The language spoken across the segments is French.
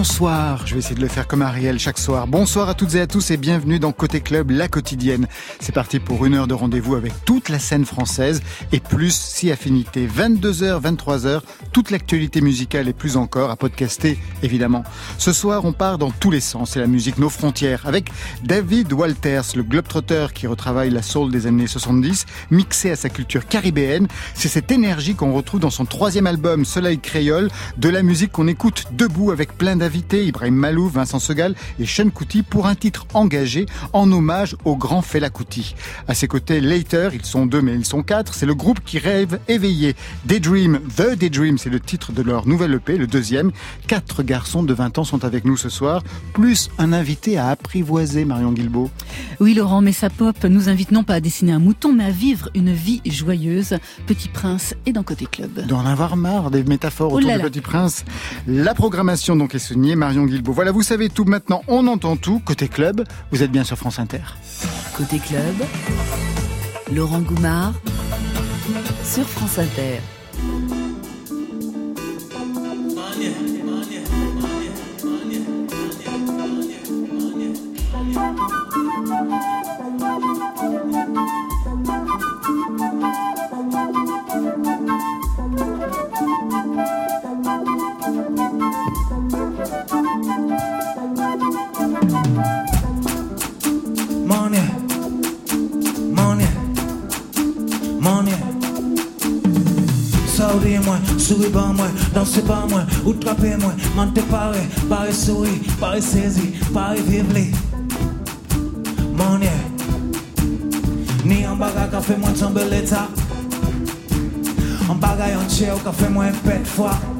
bonsoir. Je vais essayer de le faire comme Ariel chaque soir. Bonsoir à toutes et à tous et bienvenue dans Côté Club, la quotidienne. C'est parti pour une heure de rendez-vous avec toute la scène française et plus si affinité. 22h, 23h, toute l'actualité musicale et plus encore à podcaster évidemment. Ce soir, on part dans tous les sens. C'est la musique Nos Frontières avec David Walters, le globetrotter qui retravaille la soul des années 70, mixé à sa culture caribéenne. C'est cette énergie qu'on retrouve dans son troisième album Soleil Créole, de la musique qu'on écoute debout avec plein d'invités, Ibrahim Malou, Vincent Segal et Sean Kuti pour un titre engagé en hommage au grand Fela Kuti. À ses côtés, Later, ils sont deux mais ils sont quatre, c'est le groupe qui rêve éveillé. Daydream, The Daydream, c'est le titre de leur nouvelle EP, le deuxième. Quatre garçons de 20 ans sont avec nous ce soir, plus un invité à apprivoiser, Marion Guilbeault. Oui Laurent, mais sa pop nous invite non pas à dessiner un mouton, mais à vivre une vie joyeuse. Petit Prince et dans Côté Club. D'en avoir marre des métaphores autour du Petit Prince. La programmation donc est Marion Guilbeault. Voilà, vous savez tout maintenant, on entend tout. Côté club, vous êtes bien sur France Inter. Côté club, Laurent Goumard sur France Inter. Souri ban mwen, danse ban mwen, outrape mwen Mante pare, pare souri, pare sezi, pare vivli. Manye Ni an bagay ka fe mwen tombe leta An bagay an che ou ka fe mwen pet fwa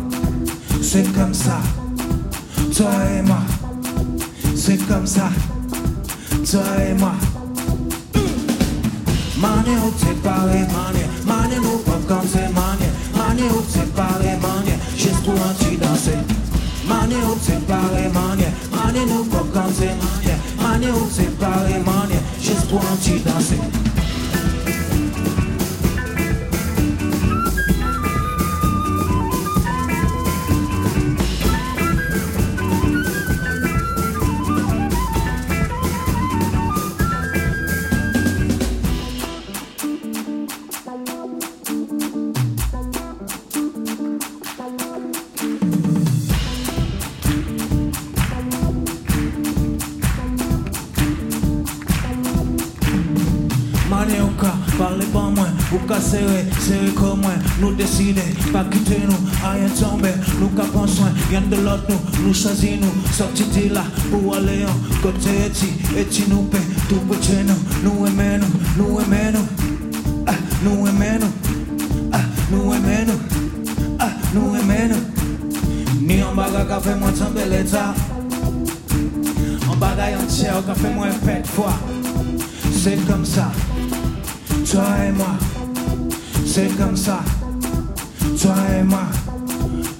Mane ou ka, parle pa mwen Ou ka sere, sere kon mwen. Nou deside, pa kite nou A yon tombe, nou ka pon swen Yon de lot nou, nou chazi nou. Soti ti la, pou ale yon Kote eti, eti nou pe. Tou peche nou, nou eme nou Nou eme nou. Ah, nou eme nou. Ah, nou eme nou. Ah, nou eme nou. Ni yon baga ka fe mwen tembe leta An bagay an tse ou ka fe mwen pet fwa. Se kom sa. Toi et moi, c'est comme ça. Toi et moi.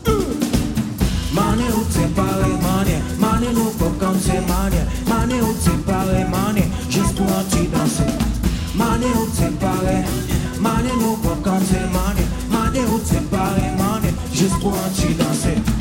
Euh. Mané ou t'es paré, mané. Mané nous faut comme c'est mané. Mané ou t'es paré, mané. Juste pour un petit danser. Mané ou t'es paré. Mané nous faut comme c'est mané. Mané ou t'es paré, mané. Juste pour un petit danser.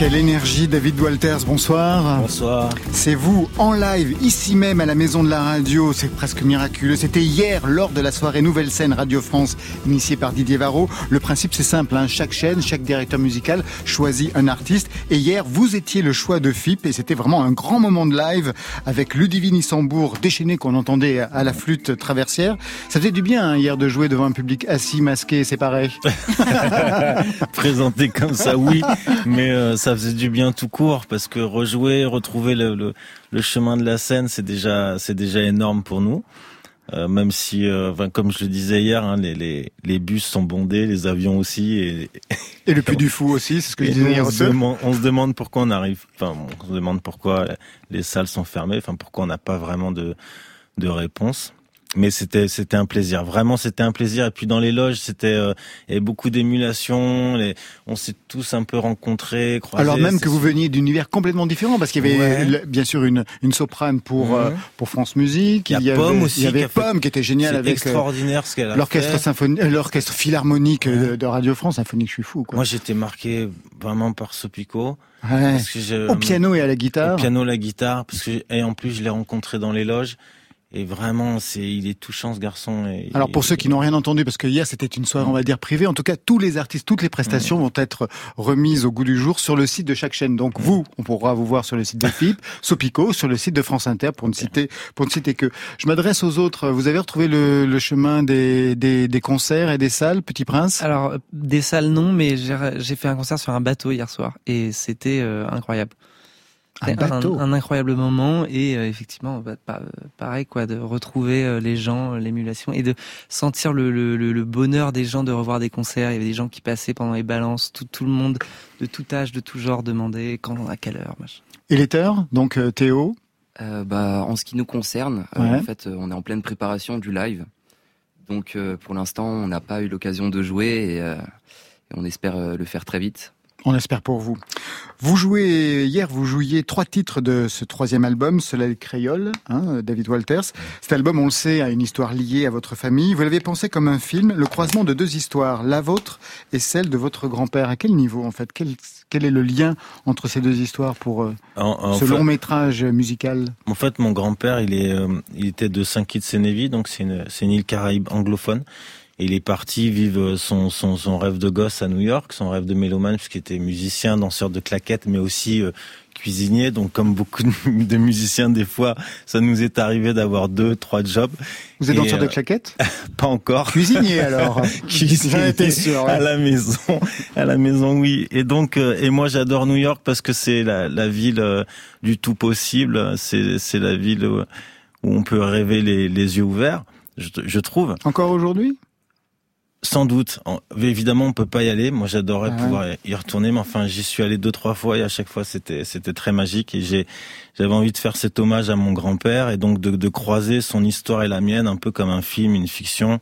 Quelle énergie, David Walters, bonsoir. Bonsoir. C'est vous, en live, ici même à la Maison de la Radio, c'est presque miraculeux. C'était hier, lors de la soirée Nouvelle Scène Radio France, initiée par Didier Varro. Le principe, c'est simple, hein. chaque chaîne, chaque directeur musical choisit un artiste. Et hier, vous étiez le choix de FIP, et c'était vraiment un grand moment de live, avec Ludivine Issambourg déchaîné qu'on entendait à la flûte traversière. Ça faisait du bien, hein, hier, de jouer devant un public assis, masqué, séparé. Présenté comme ça, oui, mais euh, ça faisait du bien tout court parce que rejouer, retrouver le, le chemin de la scène, c'est déjà c'est déjà énorme pour nous. Euh, même si, euh, enfin, comme je le disais hier, hein, les, les, les bus sont bondés, les avions aussi, et, Et le Puy du Fou aussi, c'est ce que je disais hier on, se demande, on se demande pourquoi on arrive, enfin, on se demande pourquoi les salles sont fermées, enfin, pourquoi on n'a pas vraiment de, de réponse. Mais c'était c'était un plaisir, vraiment c'était un plaisir. Et puis dans les loges, c'était euh, il y avait beaucoup d'émulation. Les, on s'est tous un peu rencontrés, croisés. Alors même que vous veniez d'univers complètement différent, parce qu'il y avait Ouais. bien sûr une, une soprane pour Mhm. euh, pour France Musique, Il y a avait, Pomme aussi il y avait qui fait- Pomme qui était génial C'est avec euh, extraordinaire ce qu'elle a l'orchestre symphonique, l'orchestre philharmonique euh, de Radio France, symphonique, je suis fou quoi. Moi, j'étais marqué vraiment par Sopico. Ouais. Parce que je, Au piano et à la au guitare. piano, la guitare, parce que et en plus je l'ai rencontré dans les loges et vraiment c'est il est touchant ce garçon. Et, Alors pour ceux qui n'ont rien entendu, parce que hier c'était une soirée on va dire privée, en tout cas tous les artistes, toutes les prestations vont être remises au goût du jour sur le site de chaque chaîne. Donc vous, on pourra vous voir sur le site de FIP, Sopico, sur le site de France Inter pour ne citer pour ne citer que. Je m'adresse aux autres. Vous avez retrouvé le, le chemin des, des, des concerts et des salles, Petit Prince? Alors, euh, des salles non, mais j'ai j'ai fait un concert sur un bateau hier soir et c'était euh, incroyable. Un C'était bateau. un, incroyable moment et euh, effectivement, bah, pa- pareil quoi, de retrouver euh, les gens, l'émulation et de sentir le, le, le- le bonheur des gens de revoir des concerts. Il y avait des gens qui passaient pendant les balances, tout, tout le monde de tout âge, de tout genre demandait quand, à quelle heure. machin. Et les terres, donc euh, Théo? Euh, bah, en ce qui nous concerne, euh, Ouais. en fait, euh, on est en pleine préparation du live. Donc, euh, pour l'instant, on n'a pas eu l'occasion de jouer et, euh, et on espère euh, le faire très vite. On espère pour vous. Vous jouez hier, vous jouiez trois titres de ce troisième album, Soleil Créole, hein, David Walters. Cet album, on le sait, a une histoire liée à votre famille. Vous l'avez pensé comme un film, le croisement de deux histoires, la vôtre et celle de votre grand-père. À quel niveau, en fait? Quel, quel est le lien entre ces deux histoires pour euh, En, en ce fait, long métrage musical? En fait, mon grand-père, il est, euh, il était de Saint-Kitts-Sénévis, donc c'est une, c'est une île caraïbe anglophone. Il est parti vivre son, son, son rêve de gosse à New York, son rêve de mélomane, puisqu'il était musicien, danseur de claquettes, mais aussi euh, cuisinier. Donc, comme beaucoup de, musiciens, des fois, ça nous est arrivé d'avoir deux, trois jobs. Vous êtes Et, danseur de euh, claquettes? Pas encore. Cuisinier, alors Cuisinier sûr. ouais. à la maison, à la maison, oui. Et donc, euh, et moi, j'adore New York parce que c'est la, la ville euh, du tout possible. C'est, c'est la ville où on peut rêver les, les yeux ouverts. Je, je trouve. Encore aujourd'hui? Sans doute. En- évidemment, on peut pas y aller. Moi, j'adorerais Ah ouais. pouvoir y retourner, mais enfin, j'y suis allé deux, trois fois et à chaque fois, c'était, c'était très magique et j'ai, j'avais envie de faire cet hommage à mon grand-père et donc de, de croiser son histoire et la mienne un peu comme un film, une fiction.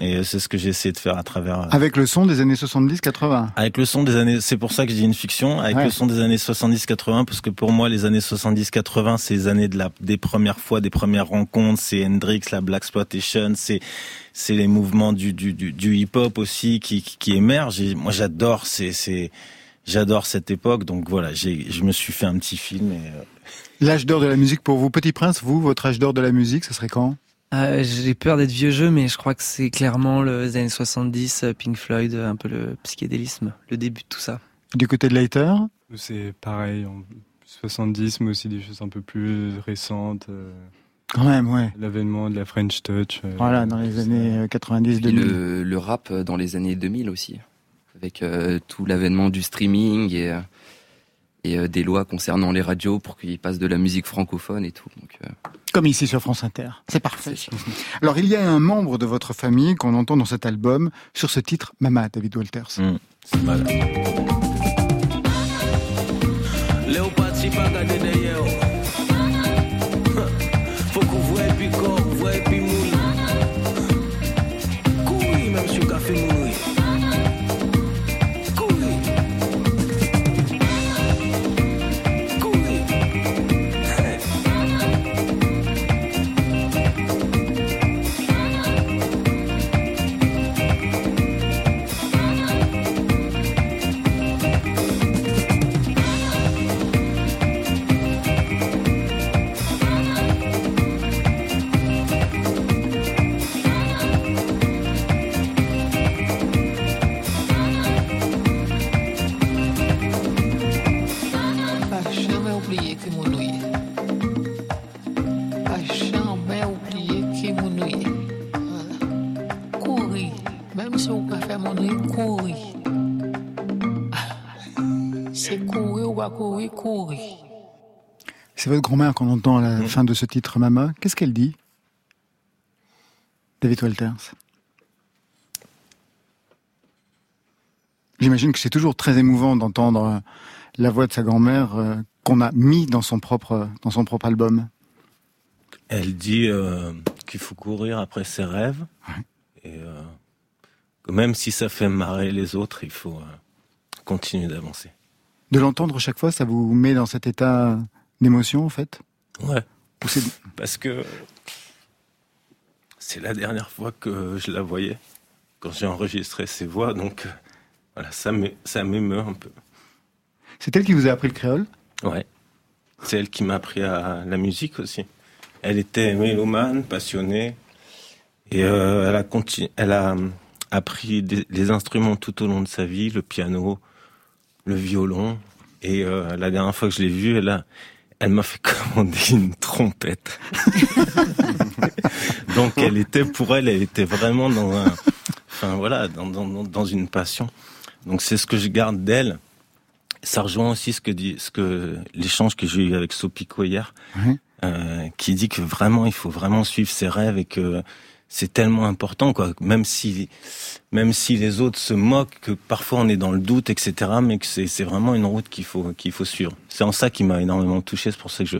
Et c'est ce que j'ai essayé de faire à travers. euh, Avec le son des années 70-80. avec le son des années, c'est pour ça que je dis une fiction, avec Ouais. le son des années 70-80, parce que pour moi, les années 70-80, c'est les années de la, des premières fois, des premières rencontres, c'est Hendrix, la Black Exploitation, c'est, c'est les mouvements du, du, du, du hip-hop aussi qui, qui, qui émergent. Et moi, j'adore, c'est, c'est, j'adore cette époque. Donc voilà, j'ai, je me suis fait un petit film et, euh, L'âge d'or de la musique pour vous, Petit Prince, vous, votre âge d'or de la musique, ce serait quand? Euh, J'ai peur d'être vieux jeu, mais je crois que c'est clairement le- les années 70, euh, Pink Floyd, euh, un peu le psychédélisme, le début de tout ça. Du côté de Later C'est pareil, en 70, mais aussi des choses un peu plus récentes. Quand même, ouais. L'avènement de la French Touch. Voilà, dans les années euh, 90, Et 2000. le, le rap dans les années 2000 aussi, avec euh, tout l'avènement du streaming et, euh, et des lois concernant les radios pour qu'ils passent de la musique francophone et tout. Donc, Comme ici sur France Inter. C'est parfait. Alors il y a un membre de votre famille qu'on entend dans cet album sur ce titre Mama, David Walters. Mm, c'est. Léopard, C'est votre grand-mère qu'on entend à la fin de ce titre Mama. Qu'est-ce qu'elle dit David Walters? J'imagine que c'est toujours très émouvant d'entendre la voix de sa grand-mère euh, qu'on a mis dans son propre dans son propre album. Elle dit euh, qu'il faut courir après ses rêves. Et euh, que même si ça fait marrer les autres, il faut euh, continuer d'avancer. De l'entendre chaque fois, ça vous met dans cet état d'émotion en fait Ouais. Parce que c'est la dernière fois que je la voyais, quand j'ai enregistré ses voix. Donc euh, voilà, ça m'é- ça m'émeut un peu. c'est elle qui vous a appris le créole? Ouais. C'est elle qui m'a appris à la musique aussi. Elle était mélomane, passionnée. Et euh, elle a continu, elle a euh, appris des- les instruments tout au long de sa vie, le piano, le violon. Et euh, la dernière fois que je l'ai vue, elle a, elle m'a fait commander une trompette. Donc elle était pour elle, elle était vraiment dans un, enfin voilà, dans, dans, dans- dans une passion. Donc c'est ce que je garde d'elle. Ça rejoint aussi ce que dit, ce que l'échange que j'ai eu avec Sopico hier, euh, qui dit que vraiment il faut vraiment suivre ses rêves et que c'est tellement important quoi. Même si, même si les autres se moquent, que parfois on est dans le doute, etc. Mais que c'est vraiment une route qu'il faut qu'il faut suivre. C'est en ça qui m'a énormément touché. C'est pour ça que je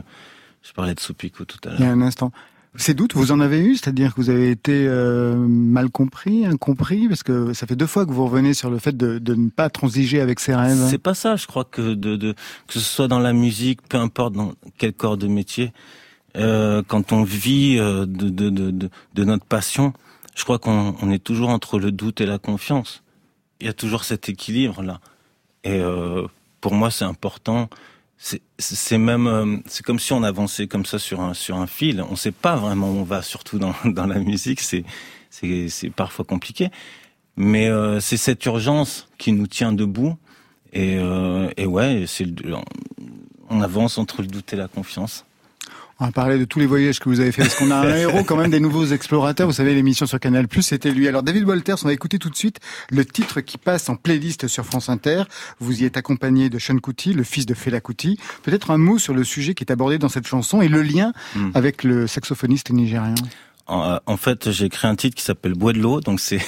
je parlais de Sopico tout à Il y a l'heure. un instant. Ces doutes, vous en avez eu, c'est-à-dire que vous avez été euh, mal compris, incompris, parce que ça fait deux fois que vous revenez sur le fait de, de ne pas transiger avec ses rêves. C'est pas ça, je crois que de, de que ce soit dans la musique, peu importe dans quel corps de métier, euh, quand on vit euh, de, de, de, de, notre passion, je crois qu'on on est toujours entre le doute et la confiance. Il y a toujours cet équilibre là. Et euh, pour moi, c'est important. C'est- C'est même, euh, c'est comme si on avançait comme ça sur un sur un fil. On sait pas vraiment où on va, surtout dans dans la musique. C'est c'est c'est parfois compliqué. Mais euh, c'est cette urgence qui nous tient debout. Et, euh, et ouais, c'est on avance entre le doute et la confiance. On va parler de tous les voyages que vous avez fait, parce qu'on a un héros quand même des nouveaux explorateurs. Vous savez, l'émission sur Canal+, c'était lui. Alors David Walters, on va écouter tout de suite le titre qui passe en playlist sur France Inter. Vous y êtes accompagné de Sean Kuti, le fils de Fela Kuti. Peut-être un mot sur le sujet qui est abordé dans cette chanson et le lien Hmm. avec le saxophoniste nigérian. En, en fait, j'ai créé un titre qui s'appelle Bois de l'eau, donc c'est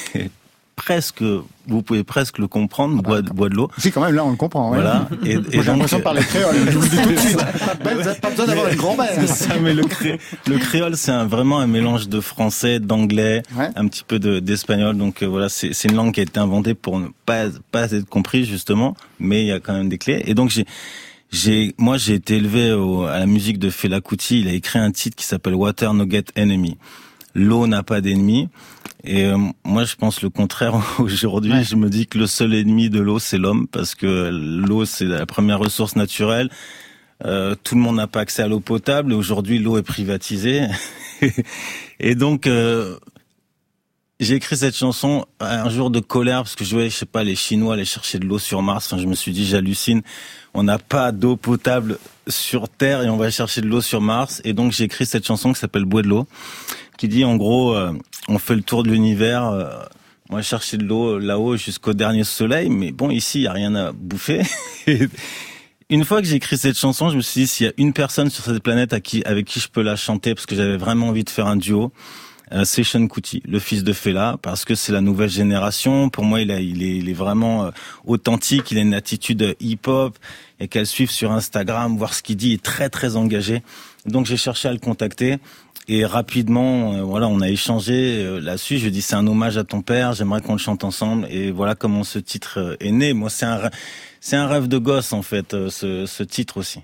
presque, vous pouvez presque le comprendre, bois, de- bois de l'eau. Si, quand même, là, on le comprend. ouais. Voilà. Et, et j'ai l'impression de parler créole, je vous le dis tout de suite. Pas, pas besoin d'avoir une grand-mère. Mais le, cré- le créole, c'est un- vraiment un mélange de français, d'anglais, Ouais. un petit peu de- d'espagnol. Donc euh, voilà, c'est c'est une langue qui a été inventée pour ne pas pas être comprise justement, mais il y a quand même des clés. Et donc j'ai j'ai moi j'ai été élevé au- à la musique de Fela Kuti. Il a écrit un titre qui s'appelle Water No Get Enemy. L'eau n'a pas d'ennemi. Et euh, moi, je pense le contraire aujourd'hui. Ouais. Je me dis que le seul ennemi de l'eau, c'est l'homme, parce que l'eau, c'est la première ressource naturelle. Euh, tout le monde n'a pas accès à l'eau potable. Aujourd'hui, l'eau est privatisée. et donc, euh, j'ai écrit cette chanson un jour de colère parce que je voyais, je sais pas, les Chinois aller chercher de l'eau sur Mars. Enfin, je me suis dit, j'hallucine. On n'a pas d'eau potable sur Terre et on va chercher de l'eau sur Mars. Et donc, j'ai écrit cette chanson qui s'appelle Bois de l'eau, qui dit en gros, euh, on fait le tour de l'univers. euh, on va chercher de l'eau là-haut jusqu'au dernier soleil, mais bon, ici, il y a rien à bouffer. une fois que j'ai écrit cette chanson, je me suis dit s'il y a une personne sur cette planète à qui, avec qui je peux la chanter, parce que j'avais vraiment envie de faire un duo, euh, c'est Sean Kuti, le fils de Fela, parce que c'est la nouvelle génération. Pour moi, il, a, il, est, il est vraiment euh, authentique. Il a une attitude hip-hop et qu'elle suive sur Instagram, voir ce qu'il dit, il est très très engagé. Donc j'ai cherché à le contacter. Et rapidement, euh, voilà, on a échangé euh, là-dessus. Je lui ai dit c'est un hommage à ton père. J'aimerais qu'on le chante ensemble. Et voilà comment ce titre est né. Moi, c'est un, c'est un rêve de gosse en fait, ce, ce titre aussi.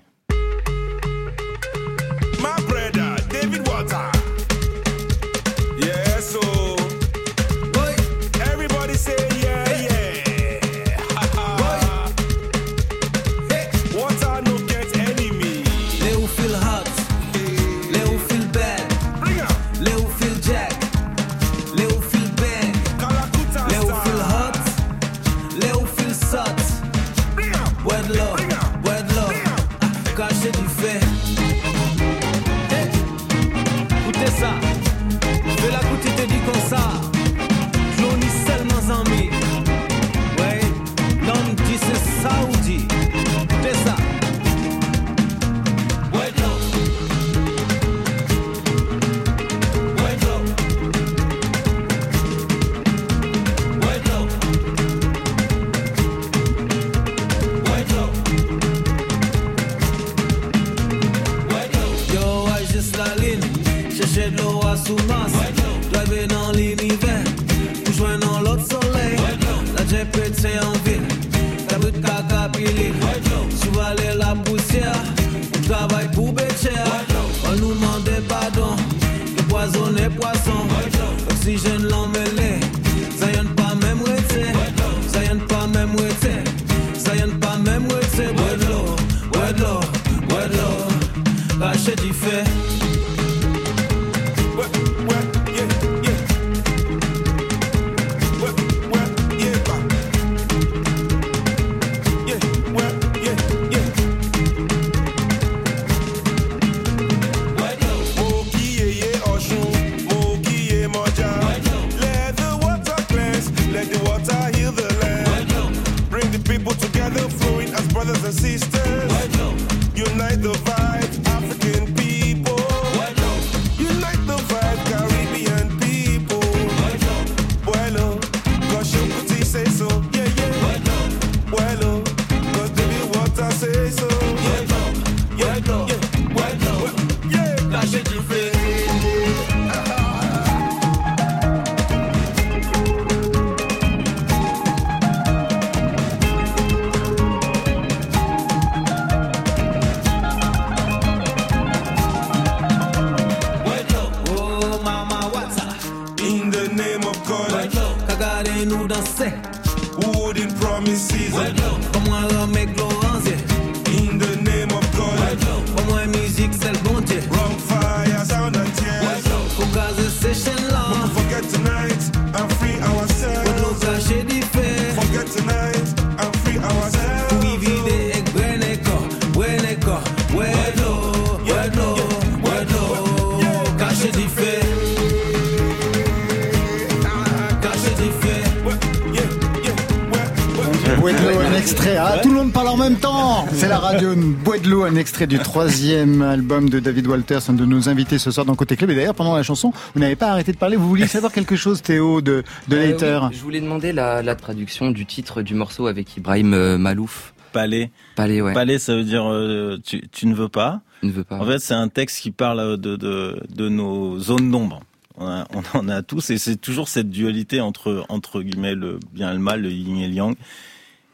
Extrait du troisième album de David Walters, un de nos invités ce soir dans Côté Club. Et d'ailleurs, pendant la chanson, vous n'avez pas arrêté de parler. Vous vouliez savoir quelque chose, Théo, de, de euh, Later Je voulais demander la, la, traduction du titre du morceau avec Ibrahim euh, Malouf. Palais. Palais, ouais. Palais, ça veut dire euh, tu, tu, ne veux pas. Tu ne veux pas. En fait, c'est un texte qui parle de, de, de nos zones d'ombre. On, on, en a tous et c'est toujours cette dualité entre entre guillemets le bien et le mal, le yin et le yang.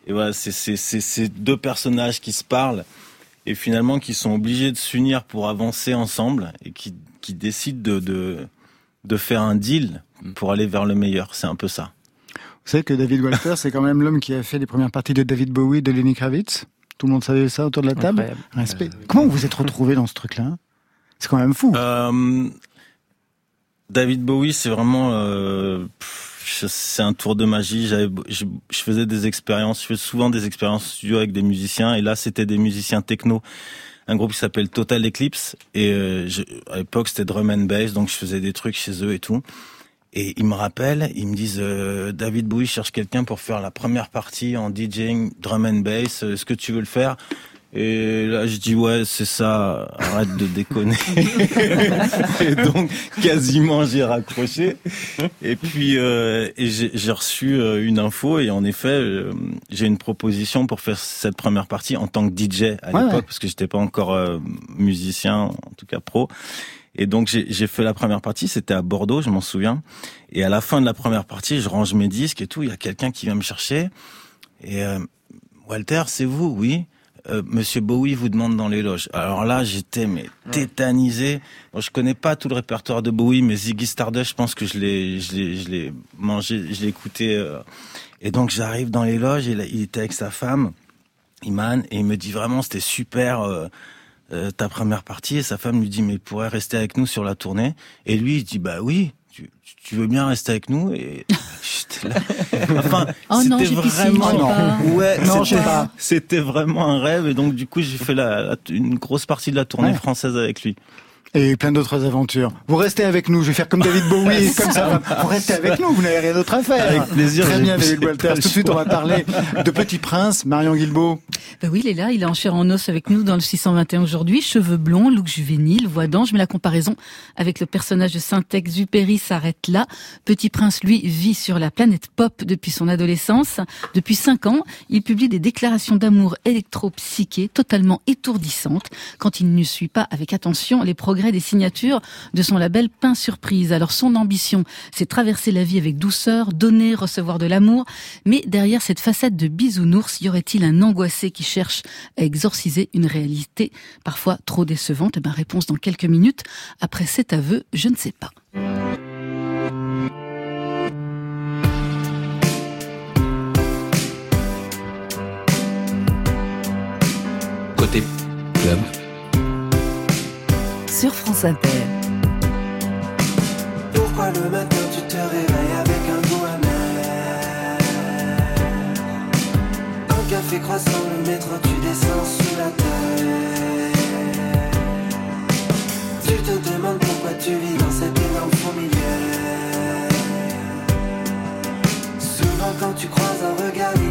Et voilà, c'est ces deux personnages qui se parlent et finalement qui sont obligés de s'unir pour avancer ensemble et qui, qui décident de, de, de faire un deal pour aller vers le meilleur. C'est un peu ça. Vous savez que David Walter, c'est quand même l'homme qui a fait les premières parties de David Bowie, de Lenny Kravitz. Tout le monde savait ça autour de la table. Respect. Comment vous vous êtes retrouvé dans ce truc-là? C'est quand même fou. Euh, David Bowie, c'est vraiment. Euh, c'est un tour de magie. J'avais, je, faisais des expériences, je fais souvent des expériences studio avec des musiciens, et là c'était des musiciens techno, un groupe qui s'appelle Total Eclipse, et euh, à l'époque c'était drum and bass, donc je faisais des trucs chez eux et tout. Et ils me rappellent, ils me disent euh, David Bowie cherche quelqu'un pour faire la première partie en DJing drum and bass. Est-ce que tu veux le faire? Et là, je dis ouais, c'est ça, arrête de déconner. et donc, quasiment, j'ai raccroché. Et puis, euh, et j'ai reçu euh, une info et en effet, euh, j'ai une proposition pour faire cette première partie en tant que DJ à l'époque, parce que j'étais pas encore euh, musicien, en tout cas pro. Et donc j'ai fait la première partie, c'était à Bordeaux, je m'en souviens. Et à la fin de la première partie, je range mes disques et tout. Il y a quelqu'un qui vient me chercher. Et Walter, c'est vous, oui. Euh, Monsieur Bowie vous demande dans les loges. Alors là, j'étais mais tétanisé. Bon, je connais pas tout le répertoire de Bowie, mais Ziggy Stardust, je pense que je l'ai, je l'ai, je l'ai mangé, je l'ai écouté. Euh. et donc j'arrive dans les loges, et il était avec sa femme, Iman, et il me dit vraiment c'était super. Euh, ta première partie et sa femme lui dit mais il pourrait rester avec nous sur la tournée et lui il dit bah oui tu veux bien rester avec nous et là. enfin oh c'était vraiment non. ouais non c'était vraiment un rêve et donc du coup j'ai fait la, une grosse partie de la tournée française avec lui et plein d'autres aventures. Vous restez avec nous, je vais faire comme David Bowie, comme ça. Vous restez avec nous, vous n'avez rien d'autre à faire. Avec plaisir. Très bien, David Walters. Tout de suite, on va parler de Petit Prince, Marion Guilbeault. Ben oui, il est là, il est en chair en os avec nous dans le 621 aujourd'hui. Cheveux blonds, look juvénile, voix d'ange, mais la comparaison avec le personnage de Saint-Exupéry s'arrête là. Petit Prince, lui, vit sur la planète pop depuis son adolescence. Depuis cinq ans, il publie des déclarations d'amour électro-psychées totalement étourdissantes quand il ne suit pas avec attention les progrès des signatures de son label Pain Surprise. Alors son ambition, c'est traverser la vie avec douceur, donner, recevoir de l'amour. Mais derrière cette facette de bisounours, y aurait-il un angoissé qui cherche à exorciser une réalité parfois trop décevante? Eh bien, réponse dans quelques minutes. Après cet aveu, je ne sais pas. Côté club sur France Inter. Pourquoi le matin tu te réveilles avec un goût amer Un café croissant, le métro, tu descends sous la terre. Tu te demandes pourquoi tu vis dans cette énorme fourmilière. Souvent quand tu croises un regard,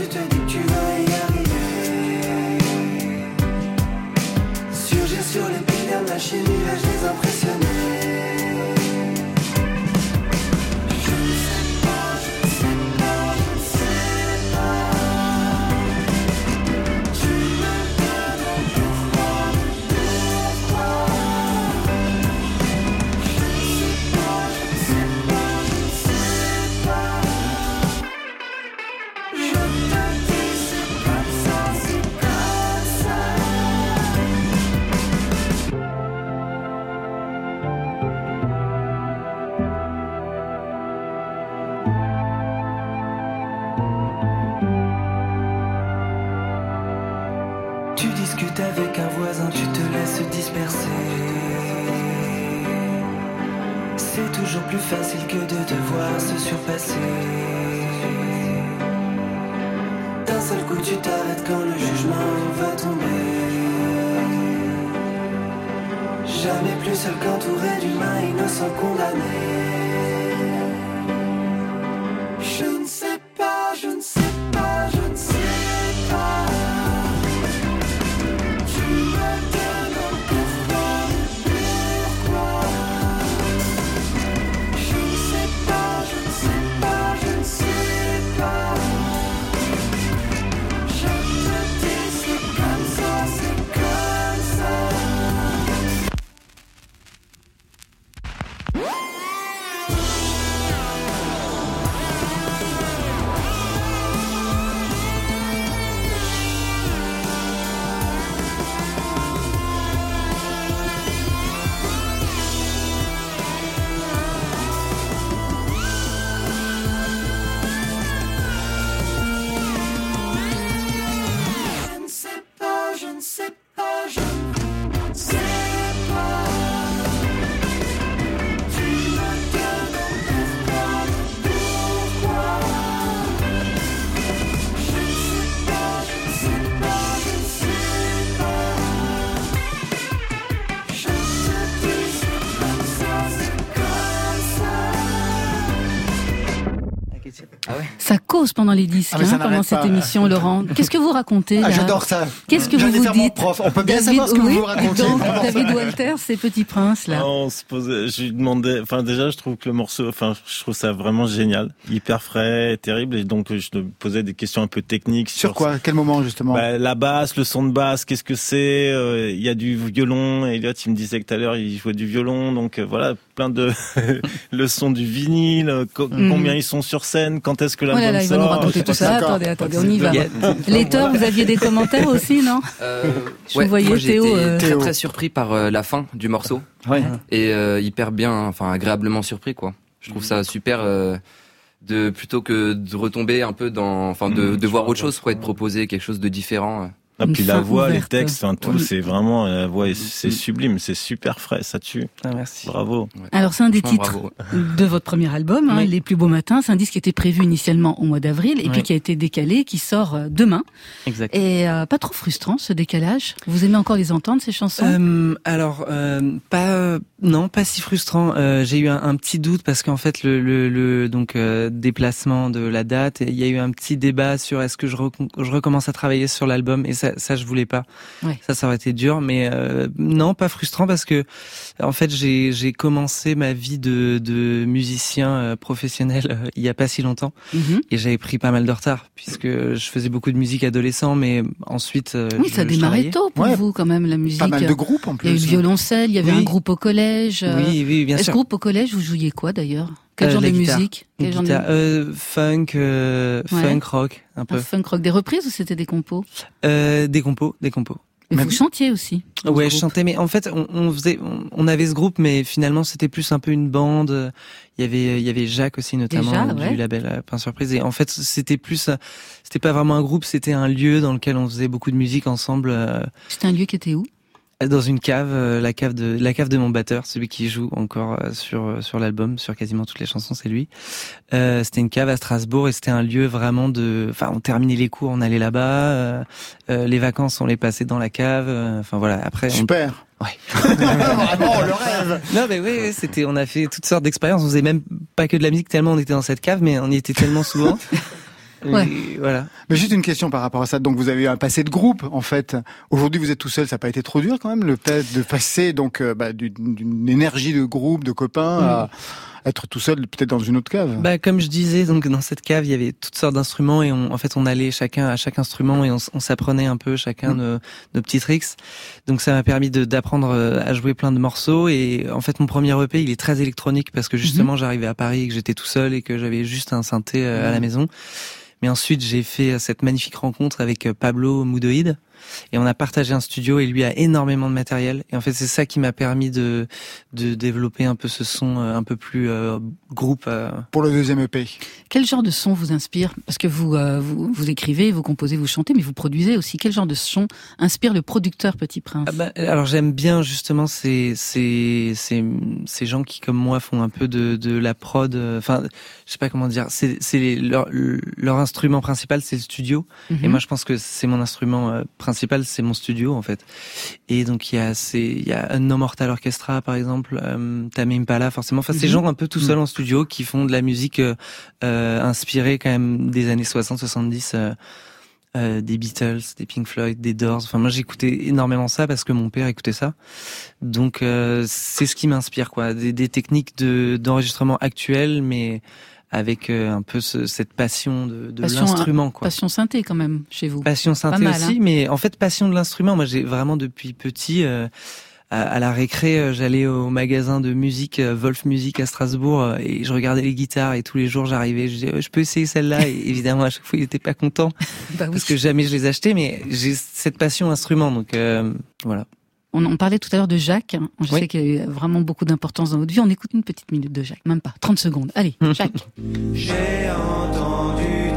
tu te dis que tu vas y arriver. Surgir sur les piliers de la je les impressionnais. facile que de devoir se surpasser. D'un seul coup, tu t'arrêtes quand le jugement va tomber. Jamais plus seul qu'entouré d'humains innocents condamnés. Pendant les disques Ah, hein, pendant cette pas. émission, Laurent. Qu'est-ce que vous racontez Ah, j'adore ça. Qu'est-ce que vous vous dites prof. On peut bien David- savoir ce que oui, vous racontez. Donc, David Walter, c'est Petit Prince là. Ah, on se posait, je lui demandais, enfin déjà je trouve que le morceau, enfin je trouve ça vraiment génial, hyper frais, terrible, et donc je te posais des questions un peu techniques Sur quoi? Quel moment justement? Bah, la basse, le son de basse, qu'est-ce que c'est? Euh, Il y a du violon. Elliot, il me disait que tout à l'heure, il jouait du violon. Donc euh, voilà, plein de le son du vinyle. co- Mhm. Combien ils sont sur scène Quand est-ce que l'album là là, il va nous sort raconter tout ça. Attendez, attendez, on y va. Lecteur, vous aviez des commentaires aussi, non Euh, Je vous voyais, moi, j'ai Théo, été euh, très très surpris par euh, la fin du morceau Ouais. et euh, hyper bien, enfin agréablement surpris quoi. Je trouve ça super euh, de plutôt que de retomber un peu dans, enfin de, Mhm, de voir autre chose, quoi, vois. proposer quelque chose de différent. Ah, puis la voix, les textes, enfin tout, c'est vraiment la voix, est- c'est sublime, c'est super frais, ça tue. Ah, merci. Bravo. Alors c'est un des titres bravo. de votre premier album, hein, Oui. Les plus beaux matins. C'est un disque qui était prévu initialement au mois d'avril et puis qui a été décalé, qui sort euh, demain. Exact. Et euh, pas trop frustrant ce décalage. Vous aimez encore les entendre ces chansons? Euh, alors euh, pas euh, non pas si frustrant. Euh, j'ai eu un, un petit doute parce qu'en fait le, le, le donc euh, déplacement de la date, il y a eu un petit débat sur est-ce que je, je recommence à travailler sur l'album et ça ça je voulais pas. Ouais. Ça ça aurait été dur, mais euh, non pas frustrant parce que en fait j'ai j'ai commencé ma vie de de musicien euh, professionnel euh, il y a pas si longtemps Mhm. et j'avais pris pas mal de retard puisque je faisais beaucoup de musique adolescent, mais ensuite euh, Oui, je- ça démarrait tôt pour Ouais. vous quand même la musique. Pas mal de groupes en Il y a eu plus. le violoncelle, il y avait Oui. un groupe au collège. Oui oui bien Ce sûr. groupe au collège, vous jouiez quoi d'ailleurs? Quel Euh, genre de la guitare. musique? Quel genre de- Guitare, euh, funk, euh, Ouais. funk rock, un peu. Un funk rock des reprises ou c'était des compos? Euh, des compos, des compos. Et Même- vous chantiez aussi Ouais, je chantais, mais en fait, on, on faisait, on, on avait ce groupe, mais finalement, c'était plus un peu une bande. Il y avait, il y avait Jacques aussi, notamment Déjà, du ouais. label Pain Surprise. Et en fait, c'était plus, c'était pas vraiment un groupe, c'était un lieu dans lequel on faisait beaucoup de musique ensemble. C'était un lieu qui était où? Dans une cave, euh, la cave de la cave de mon batteur, celui qui joue encore euh, sur euh, sur l'album, sur quasiment toutes les chansons, c'est lui. Euh, c'était une cave à Strasbourg et c'était un lieu vraiment de. Enfin, on terminait les cours, on allait là-bas. euh, euh, les vacances, on les passait dans la cave. euh, Enfin voilà. Après, on... Super. Ouais. Vraiment le rêve. non mais oui, oui, c'était. On a fait toutes sortes d'expériences. On faisait même pas que de la musique tellement on était dans cette cave, mais on y était tellement souvent. Ouais. Voilà. Mais juste une question par rapport à ça. Donc vous avez eu un passé de groupe en fait. Aujourd'hui vous êtes tout seul. Ça n'a pas été trop dur quand même le fait de passer donc euh, bah, d'une énergie de groupe, de copains à être tout seul peut-être dans une autre cave. Bah comme je disais, donc dans cette cave, il y avait toutes sortes d'instruments et on, en fait on allait chacun à chaque instrument et on, s'apprenait un peu chacun Mm. nos, nos petits tricks. Donc ça m'a permis d'apprendre euh, à jouer plein de morceaux et en fait mon premier EP il est très électronique parce que justement j'arrivais à Paris et que j'étais tout seul et que j'avais juste un synthé euh, à la maison. Mais ensuite j'ai fait cette magnifique rencontre avec euh, Pablo Moudoïd et on a partagé un studio et lui a énormément de matériel et en fait c'est ça qui m'a permis de de développer un peu ce son euh, un peu plus euh, groupe. euh, Pour le deuxième EP. Quel genre de son vous inspire? Parce que vous, euh, vous vous écrivez, vous composez, vous chantez, mais vous produisez aussi. Quel genre de son inspire le producteur Petit Prince? Ah bah, alors j'aime bien justement ces, ces ces ces gens qui comme moi font un peu de de la prod. Enfin, je sais pas comment dire. C'est leur leur instrument principal, c'est le studio. Et Mhm. moi, je pense que c'est mon instrument euh, principal, c'est mon studio en fait. Et donc il y a ces il y a un No Mortal Orchestra par exemple, euh, Tame Impala forcément. Enfin, ces Mhm. gens un peu tout seuls en studio qui font de la musique euh, euh, inspirée quand même des années 60-70. euh, euh, des Beatles, des Pink Floyd, des Doors. Enfin, moi, j'écoutais énormément ça parce que mon père écoutait ça. Donc, euh, c'est ce qui m'inspire, quoi. Des, des techniques de d'enregistrement actuelles, mais avec euh, un peu ce- cette passion de, de Passion, l'instrument, quoi. Passion synthé quand même chez vous. Passion synthé mal, aussi, hein. mais en fait passion de l'instrument. Moi, j'ai vraiment depuis petit. euh, à, à la récré, euh, j'allais au magasin de musique euh, Wolf Music à Strasbourg et je regardais les guitares et tous les jours j'arrivais, je disais je peux essayer celle-là et évidemment à chaque fois il était pas content Bah oui. parce que jamais je les achetais mais j'ai cette passion instrument donc euh, voilà. On, on parlait tout à l'heure de Jacques. Je Oui. sais qu'il y a eu vraiment beaucoup d'importance dans votre vie. On écoute une petite minute de Jacques, même pas 30 secondes. Allez, Jacques. J'ai entendu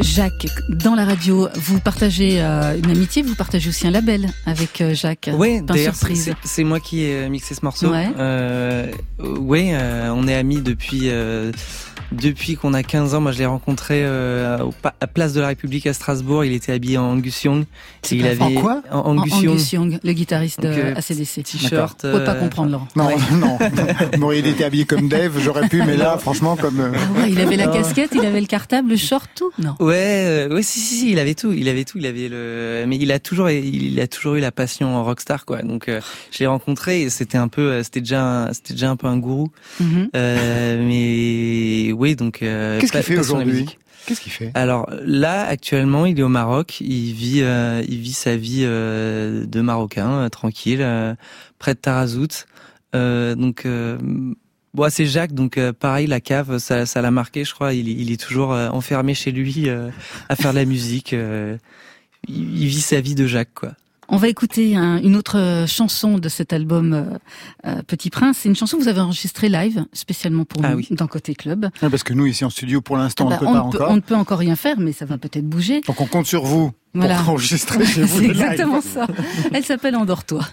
Jacques, dans la radio, vous partagez euh, une amitié, vous partagez aussi un label avec euh, Jacques. Oui, d'ailleurs, c'est- moi qui ai mixé ce morceau. Euh, ouais, euh, on est amis depuis euh, depuis qu'on a 15 ans. Moi, je l'ai rencontré euh, à Place de la République à Strasbourg. Il était habillé en Angus Young. Et il avait En quoi en En- Angus Young. Angus Young, le guitariste de Donc, euh, ACDC. T-shirt. On peut pas euh, comprendre, Laurent. Non, non. Vous m'auriez été habillé comme Dave, j'aurais pu, mais là, franchement, comme. euh, Ah ouais, il avait la Non. casquette, il avait le cartable, le short, tout Non. Ouais, euh, ouais, si, si, si, il avait tout, il avait tout, il avait le, mais il a toujours, il, a toujours eu la passion en rockstar, quoi. Donc, euh, je l'ai rencontré et c'était un peu, euh, c'était déjà, un- c'était déjà un peu un gourou. Euh, mais oui, donc. euh, Qu'est-ce qu'il fait aujourd'hui. Qu'est-ce qu'il fait? Alors là, actuellement, il est au Maroc. Il vit, euh, il vit sa vie euh, de Marocain, tranquille, près de Tarazout. Donc, bon, c'est Jacques. Donc, pareil, la cave, ça, ça l'a marqué, je crois. Il, il est toujours enfermé chez lui à faire de la musique. il vit sa vie de Jacques, quoi. On va écouter un- une autre chanson de cet album euh, euh, Petit Prince. C'est une chanson que vous avez enregistrée live, spécialement pour Ah nous, oui. dans Côté Club. Ouais, Parce que nous, ici en studio, pour l'instant, on Ah ne bah, peut pas ne peut, encore. on ne peut encore rien faire, mais ça va peut-être bouger. Donc on compte sur vous Voilà. pour enregistrer chez vous. C'est live. exactement ça. Elle s'appelle Endors-toi.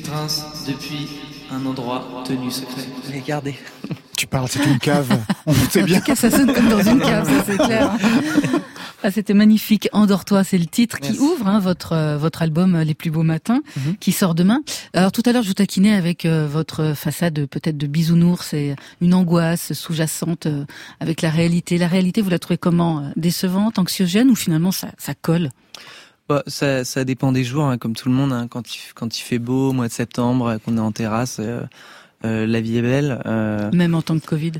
Princes depuis un endroit tenu secret. Les garder. Tu parles, c'est une cave. On sait bien. En tout cas, ça sonne comme dans une cave, ça c'est clair. Ah, c'était magnifique. Endors-toi, c'est le titre qui ouvre hein, votre euh, votre album euh, Les plus beaux matins, Mhm. qui sort demain. Alors tout à l'heure, je vous taquinais avec euh, votre façade peut-être de bisounours et une angoisse sous-jacente euh, avec la réalité. La réalité, vous la trouvez comment Décevante, anxiogène ou finalement ça, ça colle? Bah, ça, ça dépend des jours, hein, comme tout le monde. hein. quand, il, quand il fait beau, au mois de septembre, euh, qu'on est en terrasse, euh, euh, la vie est belle. euh, Même en tant que Covid.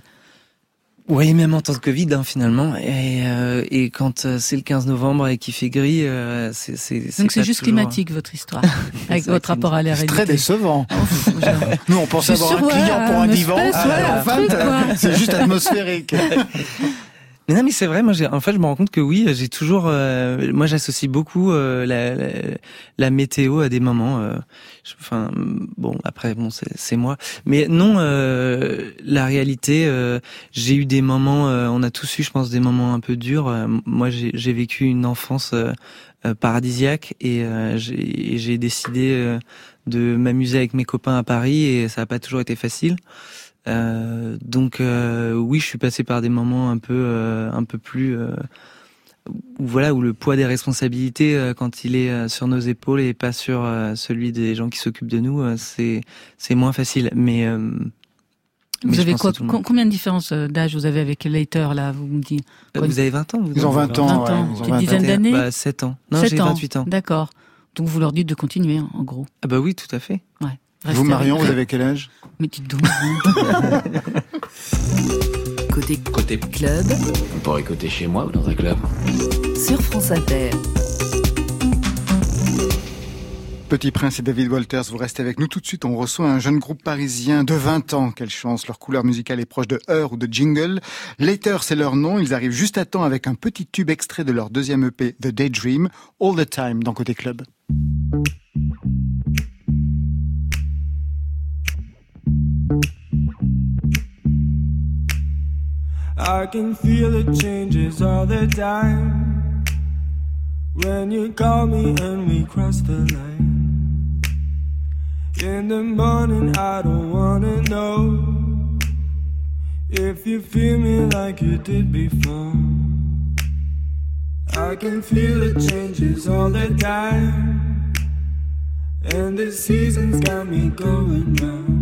Oui, même en temps de Covid, hein, finalement. Et, euh, et quand euh, c'est le 15 novembre et qu'il fait gris, euh, c'est c'est Donc c'est juste toujours- climatique votre histoire, avec votre rapport à la C'est réalité. très décevant. Nous, on pensait avoir un client pour un divan. ouais, c'est juste atmosphérique. Non, mais c'est vrai. Moi, j'ai, en fait, je me rends compte que oui, j'ai toujours. euh, moi, j'associe beaucoup euh, la, la, la météo à des moments. euh, Enfin, bon, après, bon, c'est, moi. Mais non, euh, la réalité. euh, j'ai eu des moments. euh, on a tous eu, je pense, des moments un peu durs. Moi, j'ai, vécu une enfance paradisiaque et j'ai, décidé de m'amuser avec mes copains à Paris et ça n'a pas toujours été facile. Euh, donc euh, oui, je suis passé par des moments un peu euh, un peu plus euh, où voilà où le poids des responsabilités euh, quand il est euh, sur nos épaules et pas sur euh, celui des gens qui s'occupent de nous, euh, c'est c'est moins facile. Mais, euh, mais Vous avez quoi Combien de différence d'âge vous avez avec Later là Vous me dites quoi, Vous avez 20 ans vous Ils ont 20 ans. 20 ouais, ans, ils ont une 20 ans. dizaine d'années Bah 7 ans. Non, 7 j'ai ans. 28 ans. D'accord. Donc vous leur dites de continuer, en gros. Ah bah oui, tout à fait. Restez Vous, Marion, vous avez quel âge? Mais dites donc. Côté Côté club pour écouter chez moi ou dans un club? sur France Inter. Petit Prince et David Walters, vous restez avec nous tout de suite. On reçoit un jeune groupe parisien de 20 ans. Quelle chance, leur couleur musicale est proche de Heure ou de Jingle. Later, c'est leur nom. Ils arrivent juste à temps avec un petit tube extrait de leur deuxième EP, The Daydream, All the Time, dans Côté Club. I can feel the changes all the time. When you call me and we cross the line. In the morning, I don't wanna know if you feel me like you did before. I can feel the changes all the time. And the seasons got me going round.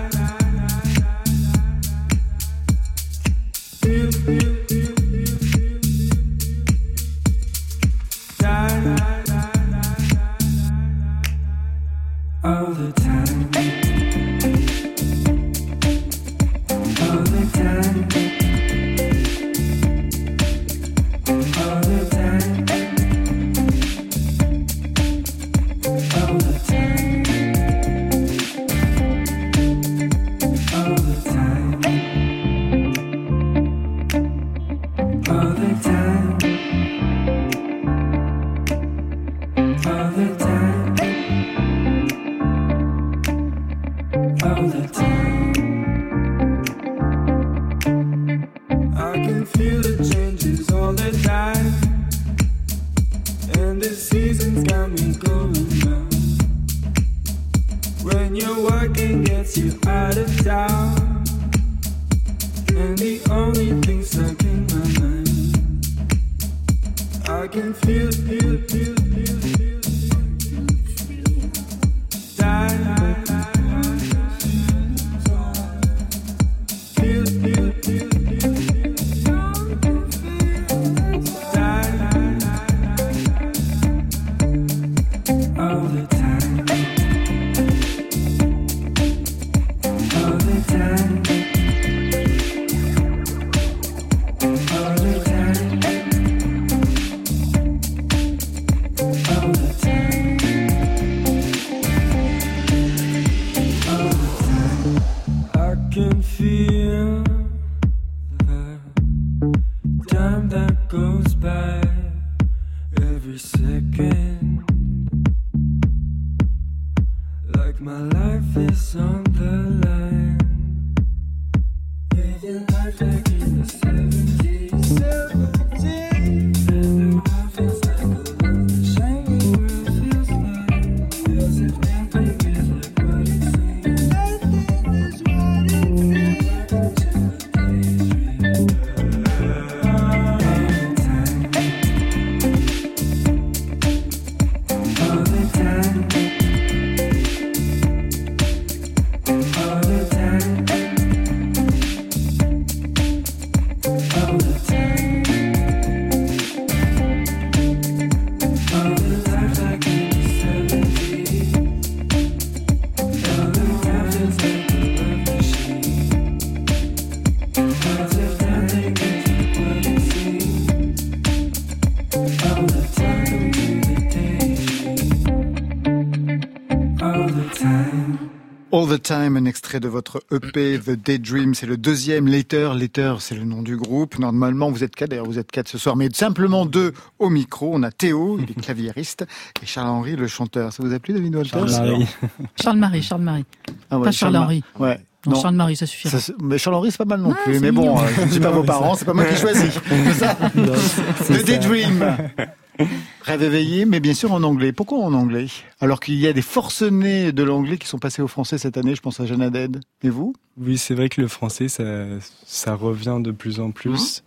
feel Time, un extrait de votre EP The Daydream, c'est le deuxième. Later, Later, c'est le nom du groupe. Normalement, vous êtes quatre, d'ailleurs vous êtes quatre ce soir, mais simplement deux au micro. On a Théo, il est claviériste, et Charles-Henri, le chanteur. Ça vous a plu, David Walter Charles-Marie. Charles-Marie, Charles-Marie. Ah ouais, Pas Charles-Henri. Ouais. Non, Non. Charles-Marie, ça c'est- mais Charles-Henri, c'est pas mal non Ouais, plus. Mais bon, mignon. euh, je ne suis pas vos parents, c'est pas moi qui choisis. C'est ça? The Daydream. Rêve éveillé, mais bien sûr en anglais. Pourquoi en anglais Alors qu'il y a des forcenés de l'anglais qui sont passés au français cette année, je pense à Jeanne Haddad. Et vous? Oui, c'est vrai que le français, ça, ça revient de plus en plus.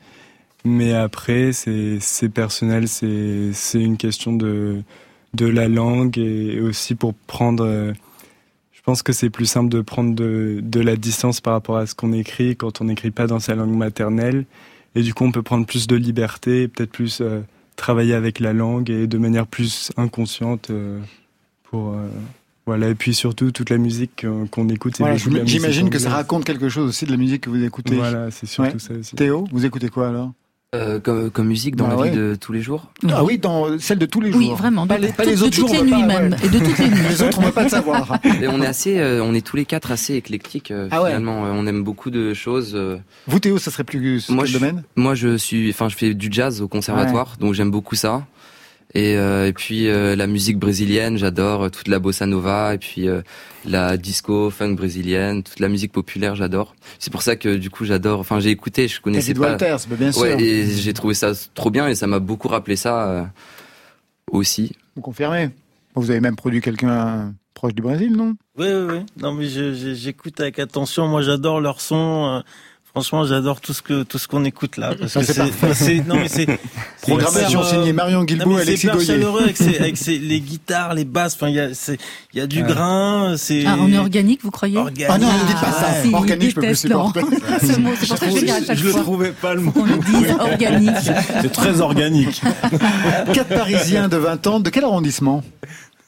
Mais après, c'est personnel, c'est une question de, de la langue et aussi pour prendre. euh, Je pense que c'est plus simple de prendre de, de la distance par rapport à ce qu'on écrit quand on n'écrit pas dans sa langue maternelle. Et du coup, on peut prendre plus de liberté peut-être plus euh, travailler avec la langue et de manière plus inconsciente euh, pour. euh, voilà, et puis surtout toute la musique qu'on qu'on écoute. Voilà, J'imagine que ça raconte quelque chose aussi de la musique que vous écoutez. Voilà, c'est surtout Ouais. ça aussi. Théo, vous écoutez quoi alors? Euh, comme, comme musique dans Bah la ouais. vie de tous les jours Ah oui, dans celle de tous les jours. Oui, vraiment. Pas de, les, pas de- les de autres toutes jours. les nuits pas- même. ouais. Et de toutes les nuits. Les autres, on ne veut pas le savoir. Et on est assez, euh, on est tous les quatre assez éclectiques euh, Ah finalement. On aime beaucoup de choses. Vous, Théo, ça serait plus Moi, quel je- domaine? Moi, je suis, enfin, je fais du jazz au conservatoire, donc j'aime beaucoup ça. Et, euh, et puis euh, la musique brésilienne, j'adore euh, toute la bossa nova et puis euh, la disco, funk brésilienne, toute la musique populaire, j'adore. C'est pour ça que du coup, j'adore. Enfin, j'ai écouté, je connaissais David pas. Walters, bah, bien sûr. Ouais, et j'ai trouvé ça trop bien et ça m'a beaucoup rappelé ça euh, aussi. Vous confirmez? Vous avez même produit quelqu'un proche du Brésil, non? Oui, oui, oui. Non, mais j'écoute avec attention. Moi, j'adore leur son. Franchement, j'adore tout ce que tout ce qu'on écoute là. Parce Ah, que c'est c'est, c'est- non mais c'est c'est Programmation hyper, euh, signée Marion Guilbault c'est Alexis Goyer. chaleureux avec, ses- avec ses- les guitares, les basses. Enfin, il y a c'est il y a du Ouais. grain. C'est Ah, on est organique, vous croyez? Organique. Ah non, ne dites pas ça. si, il Organique, je peux plus supporter. Ce mot, c'est pour ça que je le dis à chaque je le trouvais pas le mot. qu'on le dise organique. C'est très organique. Quatre Parisiens de 20 ans. De quel arrondissement?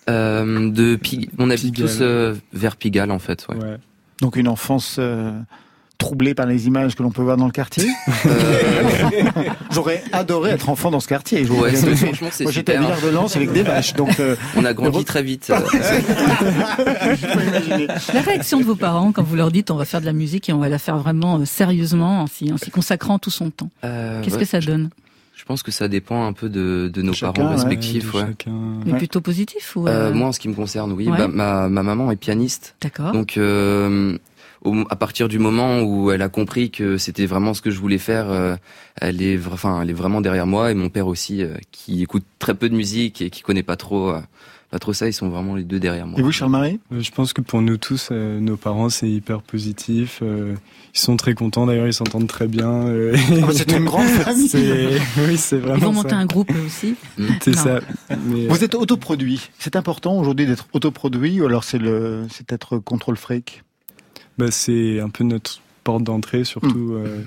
Euh, de Pig... On habite Pigalle. tous euh, vers Pigalle en fait. Ouais. Ouais. Donc une enfance euh, troublée par les images que l'on peut voir dans le quartier. Euh, J'aurais adoré être enfant dans ce quartier. je ouais, de franchement, Moi j'étais à super. Villard-de-Lans avec des vaches, donc euh, On a grandi très vite. euh. La réaction de vos parents quand vous leur dites on va faire de la musique et on va la faire vraiment sérieusement en s'y, en s'y consacrant tout son temps. euh, Qu'est-ce ouais, que ça donne? Je pense que ça dépend un peu de, de nos Chacun, parents respectifs. de Ouais. chacun. Mais Ouais. plutôt positif ou Euh, euh, moi, en ce qui me concerne, oui. Ouais. Bah, ma, ma maman est pianiste. D'accord. Donc, euh, au- à partir du moment où elle a compris que c'était vraiment ce que je voulais faire, euh, elle est, enfin, elle est vraiment derrière moi. Et mon père aussi, euh, qui écoute très peu de musique et qui connaît pas trop, euh, pas trop ça, ils sont vraiment les deux derrière moi. Et vous, Charles-Marie? Euh, Je pense que pour nous tous, euh, nos parents, c'est hyper positif. euh, ils sont très contents, d'ailleurs, ils s'entendent très bien. euh, Ah bah, C'est une grande famille. c'est- Oui, c'est Ils vont vraiment monter un groupe aussi. C'est Non. ça. Mais, Vous êtes autoproduit. C'est important aujourd'hui d'être autoproduit ou alors c'est le c'est être contrôle fric bah, c'est un peu notre porte d'entrée, surtout. Euh,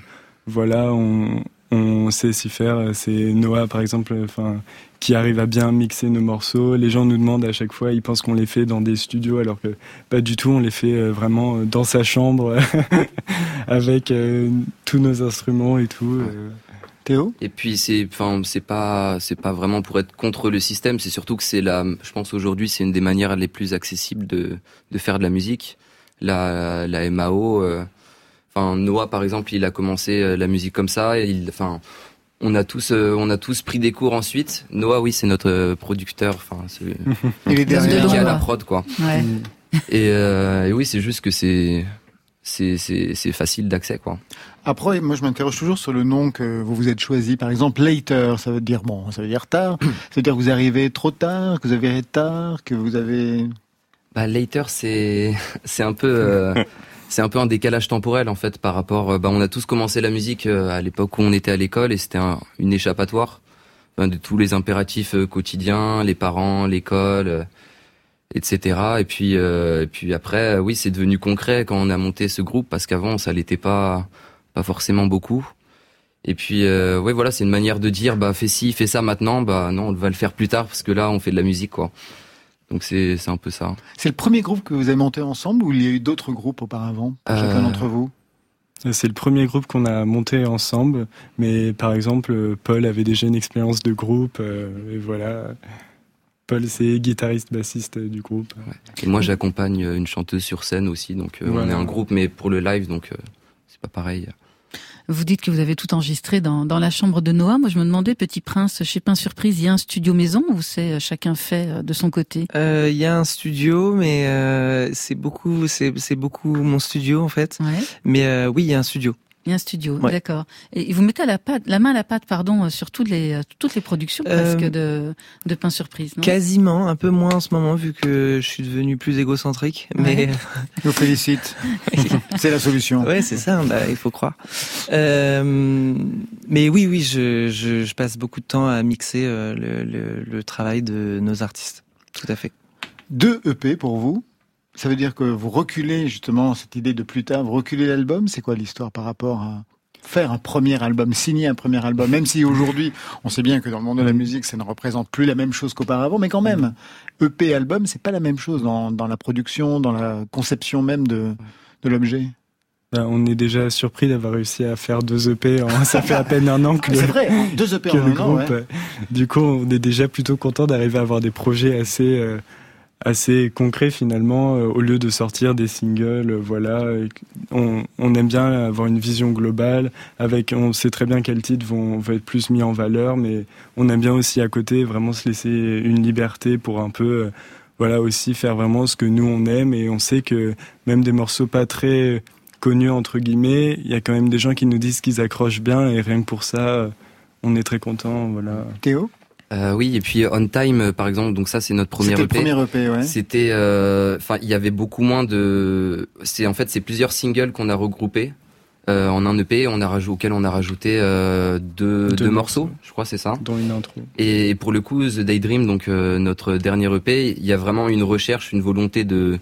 voilà, on, on sait s'y faire. C'est Noah, par exemple, enfin, qui arrive à bien mixer nos morceaux. Les gens nous demandent à chaque fois, ils pensent qu'on les fait dans des studios, alors que pas du tout. On les fait euh, vraiment dans sa chambre, avec euh, tous nos instruments et tout. euh. Théo? Et puis c'est, enfin, c'est pas, c'est pas vraiment pour être contre le système. C'est surtout que c'est la, je pense aujourd'hui, c'est une des manières les plus accessibles de, de faire de la musique. La, la MAO. euh, Enfin, Noah, par exemple, il a commencé euh, la musique comme ça. Et il, enfin, on a tous, euh, on a tous pris des cours ensuite. Noah, oui, c'est notre producteur. Enfin, c'est Il est Dame de celui qui a la prod, quoi. Ouais. Et, euh, et oui, c'est juste que c'est c'est facile d'accès quoi. Après, moi, je m'interroge toujours sur le nom que vous vous êtes choisi. Par exemple, later, ça veut dire bon, ça veut dire tard. ça veut dire que vous arrivez trop tard, que vous arrivez tard, que vous avez. Bah later, c'est c'est un peu euh, c'est un peu un décalage temporel en fait par rapport. euh, Bah on a tous commencé la musique euh, à l'époque où on était à l'école et c'était un- une échappatoire enfin, de tous les impératifs euh, quotidiens, les parents, l'école, euh, etc. Et puis euh, et puis après, oui, c'est devenu concret quand on a monté ce groupe parce qu'avant ça l'était pas pas forcément beaucoup. Et puis euh, ouais voilà, c'est une manière de dire bah fais ci, fais ça maintenant, bah non, on va le faire plus tard parce que là on fait de la musique quoi. Donc c'est c'est un peu ça. C'est le premier groupe que vous avez monté ensemble ou il y a eu d'autres groupes auparavant pour chacun Euh, d'entre vous? C'est le premier groupe qu'on a monté ensemble, mais par exemple, euh, Paul avait déjà une expérience de groupe, euh, et voilà. Paul, c'est guitariste, bassiste euh, du groupe. Et moi, j'accompagne euh, une chanteuse sur scène aussi, donc euh, on est un groupe, mais pour le live, donc euh, c'est pas pareil. Vous dites que vous avez tout enregistré dans, dans la chambre de Noah. Moi, je me demandais, Petit Prince, chez Pain Surprise, il y a un studio maison ou c'est euh, chacun fait euh, de son côté? Euh, Il y a un studio, mais euh, c'est beaucoup, c'est c'est beaucoup mon studio en fait. Ouais. Mais euh, oui, il y a un studio. Il y a un studio, Ouais. d'accord. Et vous mettez à la, pâte, la main à la pâte, pardon, euh, sur toutes les, euh, toutes les productions Euh, de, de Pain Surprise, non? Quasiment, un peu moins en ce moment vu que je suis devenu plus égocentrique. Mais Je vous félicite. c'est la solution. ouais, c'est ça. Bah, il faut croire. Euh, mais oui, oui, je, je, je passe beaucoup de temps à mixer euh, le, le, le travail de nos artistes. Tout à fait. Deux EP pour vous. Ça veut dire que vous reculez justement cette idée de plus tard, vous reculez l'album. C'est quoi l'histoire par rapport à faire un premier album, signer un premier album, même si aujourd'hui on sait bien que dans le monde de la musique ça ne représente plus la même chose qu'auparavant, mais quand même, EP album c'est pas la même chose dans, dans la production, dans la conception même de, de l'objet. Bah, on est déjà surpris d'avoir réussi à faire deux EP. en- Ça fait à peine un an que C'est le, vrai, deux EP en un an, ouais. euh, Du coup, on est déjà plutôt content d'arriver à avoir des projets assez euh, assez concrets finalement, euh, au lieu de sortir des singles. euh, voilà, on, on aime bien avoir une vision globale. Avec, on sait très bien quels titres vont, vont être plus mis en valeur, mais on aime bien aussi à côté vraiment se laisser une liberté pour un peu. euh, voilà aussi faire vraiment ce que nous on aime et on sait que même des morceaux pas très connus entre guillemets, il y a quand même des gens qui nous disent qu'ils accrochent bien et rien que pour ça, on est très content. Voilà. Théo? Euh, oui, et puis On Time, euh, par exemple, donc ça c'est notre premier C'était le EP. premier EP, ouais. C'était, euh, enfin, il y avait beaucoup moins de. C'est en fait, c'est plusieurs singles qu'on a regroupés euh, en un EP. On a rajouté, auquel on a rajouté euh, deux, Deux deux morceaux, morceaux. je crois, c'est ça. Dans une intro. Et pour le coup, The Daydream, donc euh, notre dernier EP, il y a vraiment une recherche, une volonté de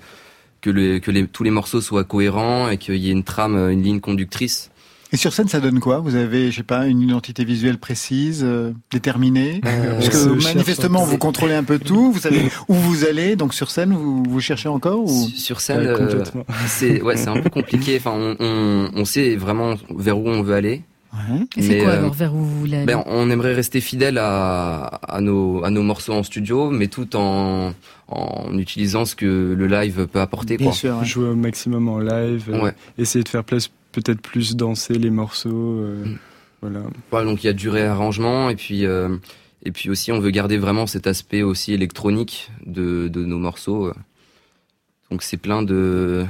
que, le, que les, tous les morceaux soient cohérents et qu'il y ait une trame, une ligne conductrice. Et sur scène, ça donne quoi? Vous avez, je sais pas, une identité visuelle précise, euh, déterminée? Euh, Parce que manifestement, vous contrôlez un peu tout, vous savez où vous allez, donc sur scène, vous, vous cherchez encore ou? Sur scène, Ouais, euh, complètement. c'est ouais, c'est un peu compliqué. Enfin, on, on, on sait vraiment vers où on veut aller. Ouais. Et c'est Mais, quoi euh, alors vers où vous voulez aller? Ben, on aimerait rester fidèle à, à, nos, à nos morceaux en studio, mais tout en, en utilisant ce que le live peut apporter. Bien Quoi. sûr. ouais. Jouer au maximum en live, euh, Ouais. essayer de faire place peut-être plus danser les morceaux. euh, Mm. Voilà. Donc il y a du réarrangement et puis euh, et puis aussi on veut garder vraiment cet aspect aussi électronique de, de nos morceaux. Donc c'est plein de,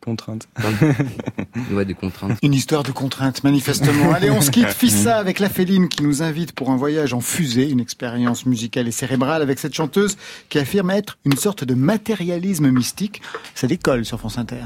Contrainte. plein de ouais, des contraintes. Une histoire de contraintes, manifestement. Allez, on se quitte, Fissa, avec la Féline qui nous invite pour un voyage en fusée, une expérience musicale et cérébrale avec cette chanteuse qui affirme être une sorte de matérialisme mystique. Ça décolle sur France Inter.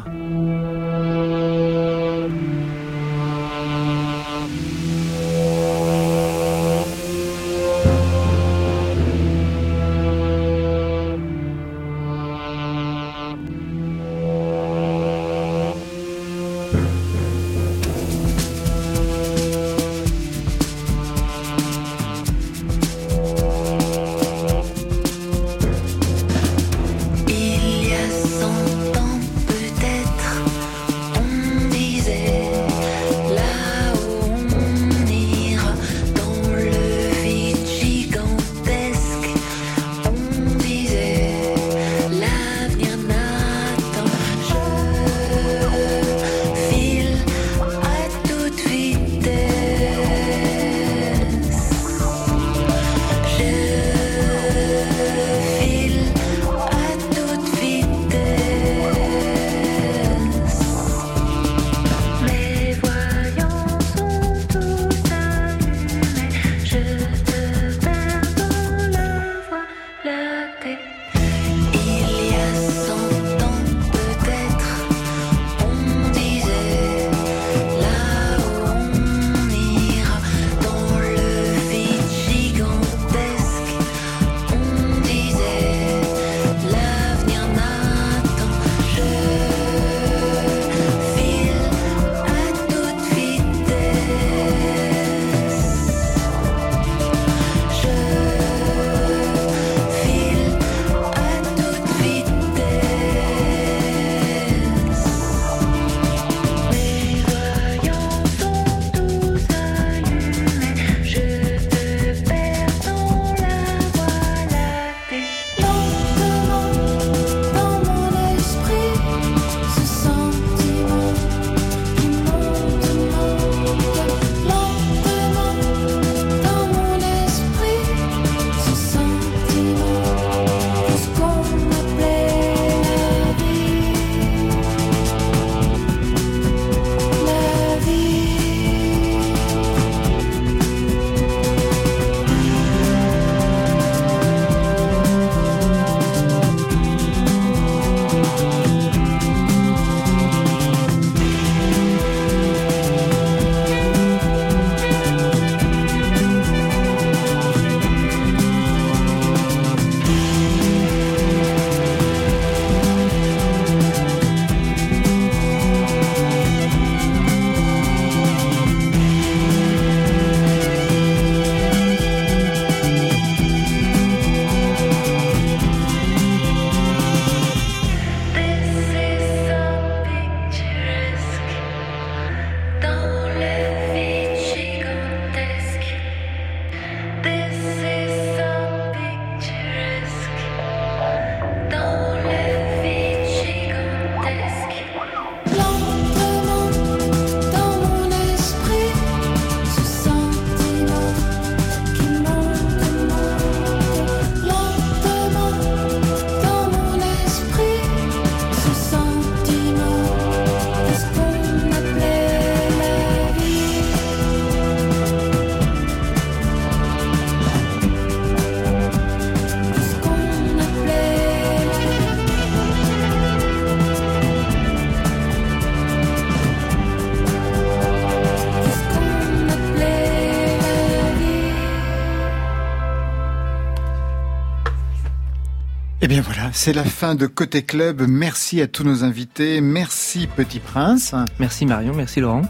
C'est la fin de Côté Club. Merci à tous nos invités. Merci Petit Prince. Merci Marion, merci Laurent.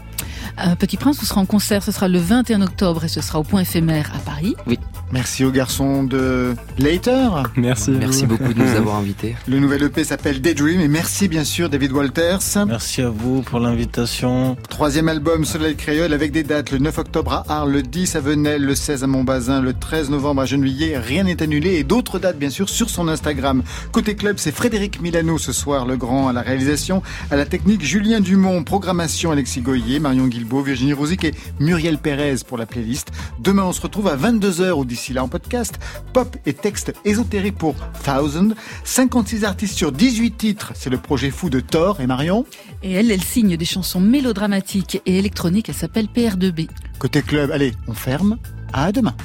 Euh, Petit Prince, vous serez en concert, ce sera le 21 octobre et ce sera au point éphémère à Paris. Oui. Merci aux garçons de Later. Merci. Merci beaucoup de nous avoir invités. Le nouvel EP s'appelle Daydream et merci bien sûr David Walters. Merci à vous pour l'invitation. Troisième album Soleil Créole avec des dates le 9 octobre à Arles, le 10 à Venelle, le 16 à Montbazin, le 13 novembre à Gennevilliers. Rien n'est annulé et d'autres dates bien sûr sur son Instagram. Côté club, c'est Frédéric Milano ce soir, le grand à la réalisation, à la technique Julien Dumont, programmation Alexis Goyer, Marion Guilbault, Virginie Rosic et Muriel Pérez pour la playlist. Demain on se retrouve à 22h ou d'ici là en podcast. Pop et texte ésotérique pour Thousand. 56 artistes sur 18 titres, c'est le projet fou de Thor et Marion. Et elle, elle signe des chansons mélodramatiques et électroniques. Elle s'appelle PR2B. Côté club, allez, on ferme. À demain.